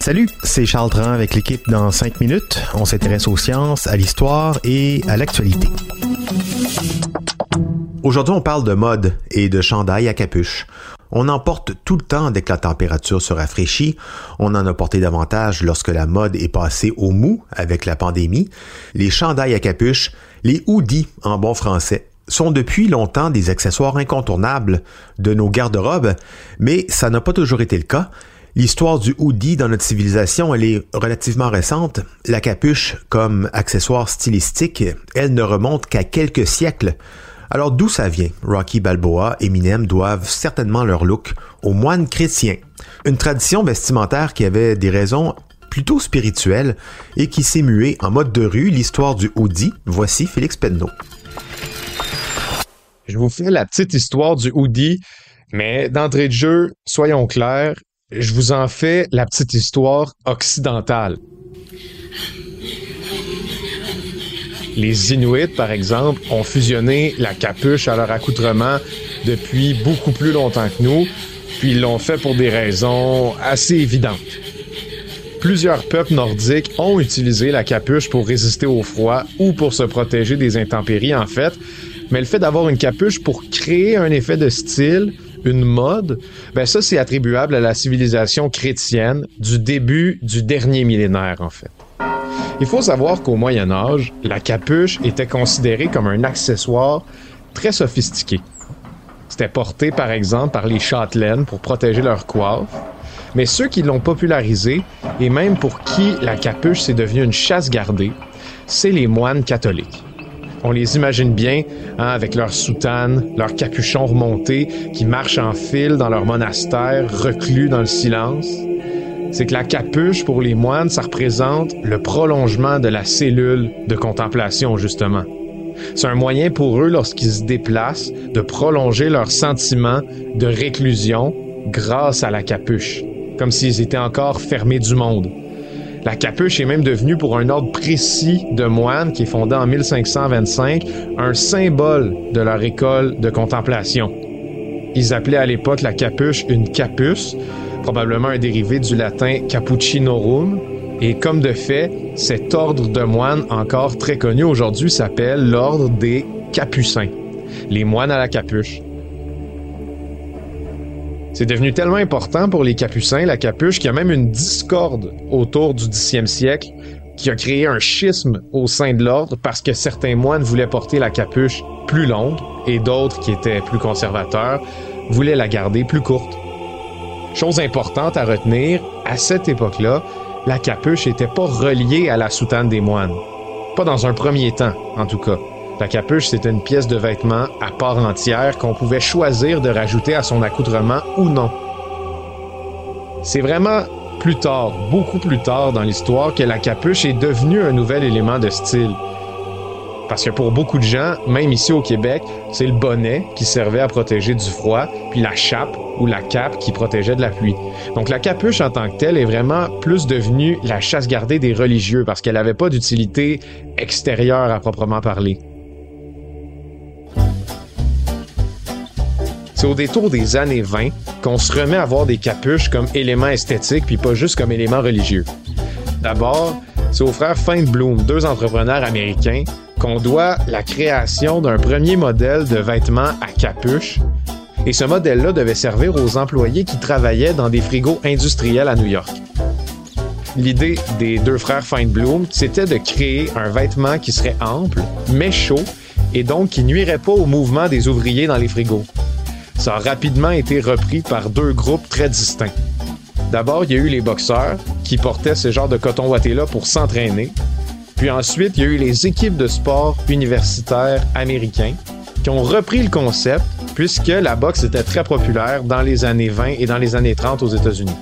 Salut, c'est Charles Dran avec l'équipe dans 5 minutes. On s'intéresse aux sciences, à l'histoire et à l'actualité. Aujourd'hui, on parle de mode et de chandail à capuche. On en porte tout le temps dès que la température se rafraîchit. On en a porté davantage lorsque la mode est passée au mou avec la pandémie. Les chandails à capuche, les hoodies en bon français, sont depuis longtemps des accessoires incontournables de nos garde-robes, mais ça n'a pas toujours été le cas. L'histoire du hoodie dans notre civilisation, elle est relativement récente. La capuche, comme accessoire stylistique, elle ne remonte qu'à quelques siècles. Alors d'où ça vient? Rocky Balboa, Eminem doivent certainement leur look aux moines chrétiens. Une tradition vestimentaire qui avait des raisons plutôt spirituelles et qui s'est muée en mode de rue, l'histoire du hoodie. Voici Félix Penneau. Je vous fais la petite histoire du hoodie, mais d'entrée de jeu, soyons clairs, je vous en fais la petite histoire occidentale. Les Inuits, par exemple, ont fusionné la capuche à leur accoutrement depuis beaucoup plus longtemps que nous, puis ils l'ont fait pour des raisons assez évidentes. Plusieurs peuples nordiques ont utilisé la capuche pour résister au froid ou pour se protéger des intempéries, en fait, mais le fait d'avoir une capuche pour créer un effet de style, une mode, ben ça c'est attribuable à la civilisation chrétienne du début du dernier millénaire en fait. Il faut savoir qu'au Moyen Âge, la capuche était considérée comme un accessoire très sophistiqué. C'était porté par exemple par les châtelaines pour protéger leur coiffe, mais ceux qui l'ont popularisé et même pour qui la capuche s'est devenue une chasse gardée, c'est les moines catholiques. On les imagine bien, hein, avec leurs soutanes, leurs capuchons remontés, qui marchent en file dans leur monastère, reclus dans le silence. C'est que la capuche, pour les moines, ça représente le prolongement de la cellule de contemplation, justement. C'est un moyen pour eux, lorsqu'ils se déplacent, de prolonger leur sentiment de réclusion grâce à la capuche, comme s'ils étaient encore fermés du monde. La capuche est même devenue pour un ordre précis de moines qui est fondé en 1525 un symbole de leur école de contemplation. Ils appelaient à l'époque la capuche une capus, probablement un dérivé du latin cappuccinorum, et comme de fait, cet ordre de moines encore très connu aujourd'hui s'appelle l'ordre des capucins, les moines à la capuche. C'est devenu tellement important pour les capucins, la capuche, qu'il y a même une discorde autour du 10e siècle qui a créé un schisme au sein de l'ordre parce que certains moines voulaient porter la capuche plus longue et d'autres qui étaient plus conservateurs voulaient la garder plus courte. Chose importante à retenir, à cette époque-là, la capuche n'était pas reliée à la soutane des moines. Pas dans un premier temps, en tout cas. La capuche, c'était une pièce de vêtement à part entière qu'on pouvait choisir de rajouter à son accoutrement ou non. C'est vraiment plus tard, beaucoup plus tard dans l'histoire, que la capuche est devenue un nouvel élément de style. Parce que pour beaucoup de gens, même ici au Québec, c'est le bonnet qui servait à protéger du froid, puis la chape ou la cape qui protégeait de la pluie. Donc la capuche en tant que telle est vraiment plus devenue la chasse gardée des religieux parce qu'elle n'avait pas d'utilité extérieure à proprement parler. C'est au détour des années 20 qu'on se remet à voir des capuches comme élément esthétique puis pas juste comme élément religieux. D'abord, c'est aux frères Feinblum, deux entrepreneurs américains, qu'on doit la création d'un premier modèle de vêtements à capuche Et ce modèle-là devait servir aux employés qui travaillaient dans des frigos industriels à New York. L'idée des deux frères Feinblum, c'était de créer un vêtement qui serait ample, mais chaud, et donc qui nuirait pas au mouvement des ouvriers dans les frigos. Ça a rapidement été repris par deux groupes très distincts. D'abord, il y a eu les boxeurs qui portaient ce genre de coton ouaté-là pour s'entraîner. Puis ensuite, il y a eu les équipes de sport universitaires américains qui ont repris le concept puisque la boxe était très populaire dans les années 20 et dans les années 30 aux États-Unis.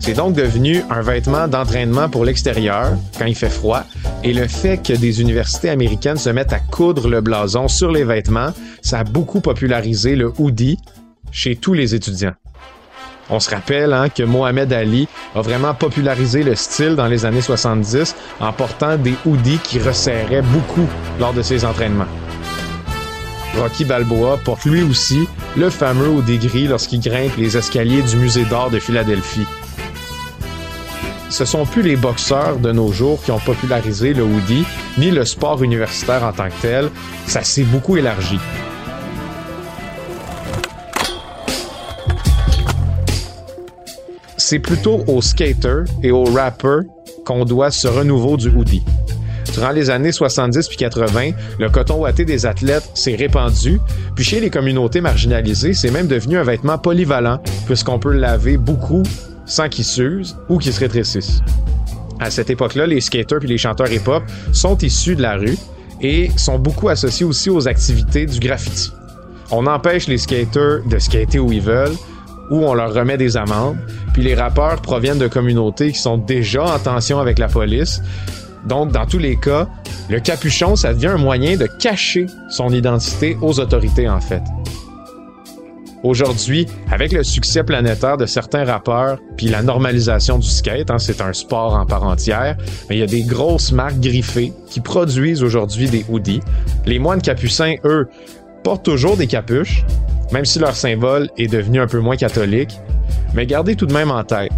C'est donc devenu un vêtement d'entraînement pour l'extérieur quand il fait froid et le fait que des universités américaines se mettent à coudre le blason sur les vêtements, ça a beaucoup popularisé le hoodie chez tous les étudiants. On se rappelle hein, que Mohamed Ali a vraiment popularisé le style dans les années 70 en portant des hoodies qui resserraient beaucoup lors de ses entraînements. Rocky Balboa porte lui aussi le fameux hoodie gris lorsqu'il grimpe les escaliers du musée d'art de Philadelphie ce sont plus les boxeurs de nos jours qui ont popularisé le hoodie, ni le sport universitaire en tant que tel. Ça s'est beaucoup élargi. C'est plutôt aux skaters et aux rappers qu'on doit ce renouveau du hoodie. Durant les années 70 puis 80, le coton ouaté des athlètes s'est répandu, puis chez les communautés marginalisées, c'est même devenu un vêtement polyvalent puisqu'on peut le laver beaucoup sans qu'ils s'usent ou qu'ils se rétrécissent. À cette époque-là, les skaters et les chanteurs hip-hop sont issus de la rue et sont beaucoup associés aussi aux activités du graffiti. On empêche les skaters de skater où ils veulent ou on leur remet des amendes, puis les rappeurs proviennent de communautés qui sont déjà en tension avec la police. Donc, dans tous les cas, le capuchon, ça devient un moyen de cacher son identité aux autorités, en fait. Aujourd'hui, avec le succès planétaire de certains rappeurs, puis la normalisation du skate, hein, c'est un sport en part entière, il y a des grosses marques griffées qui produisent aujourd'hui des hoodies. Les moines capucins, eux, portent toujours des capuches, même si leur symbole est devenu un peu moins catholique. Mais gardez tout de même en tête,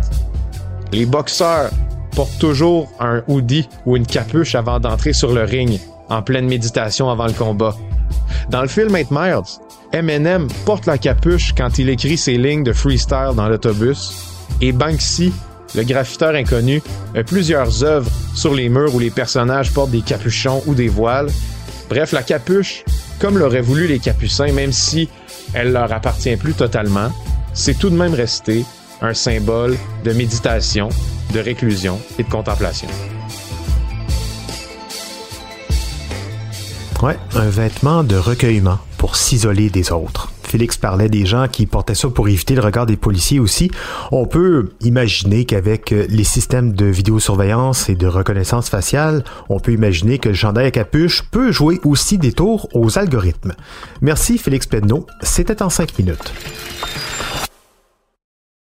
les boxeurs portent toujours un hoodie ou une capuche avant d'entrer sur le ring, en pleine méditation avant le combat. Dans le film 8 Miles, Eminem porte la capuche quand il écrit ses lignes de freestyle dans l'autobus. Et Banksy, le graffiteur inconnu, a plusieurs œuvres sur les murs où les personnages portent des capuchons ou des voiles. Bref, la capuche, comme l'auraient voulu les capucins, même si elle leur appartient plus totalement, c'est tout de même resté un symbole de méditation, de réclusion et de contemplation. Ouais, un vêtement de recueillement pour s'isoler des autres. Félix parlait des gens qui portaient ça pour éviter le regard des policiers aussi. On peut imaginer qu'avec les systèmes de vidéosurveillance et de reconnaissance faciale, on peut imaginer que le chandail à capuche peut jouer aussi des tours aux algorithmes. Merci Félix Pedneau. C'était en cinq minutes.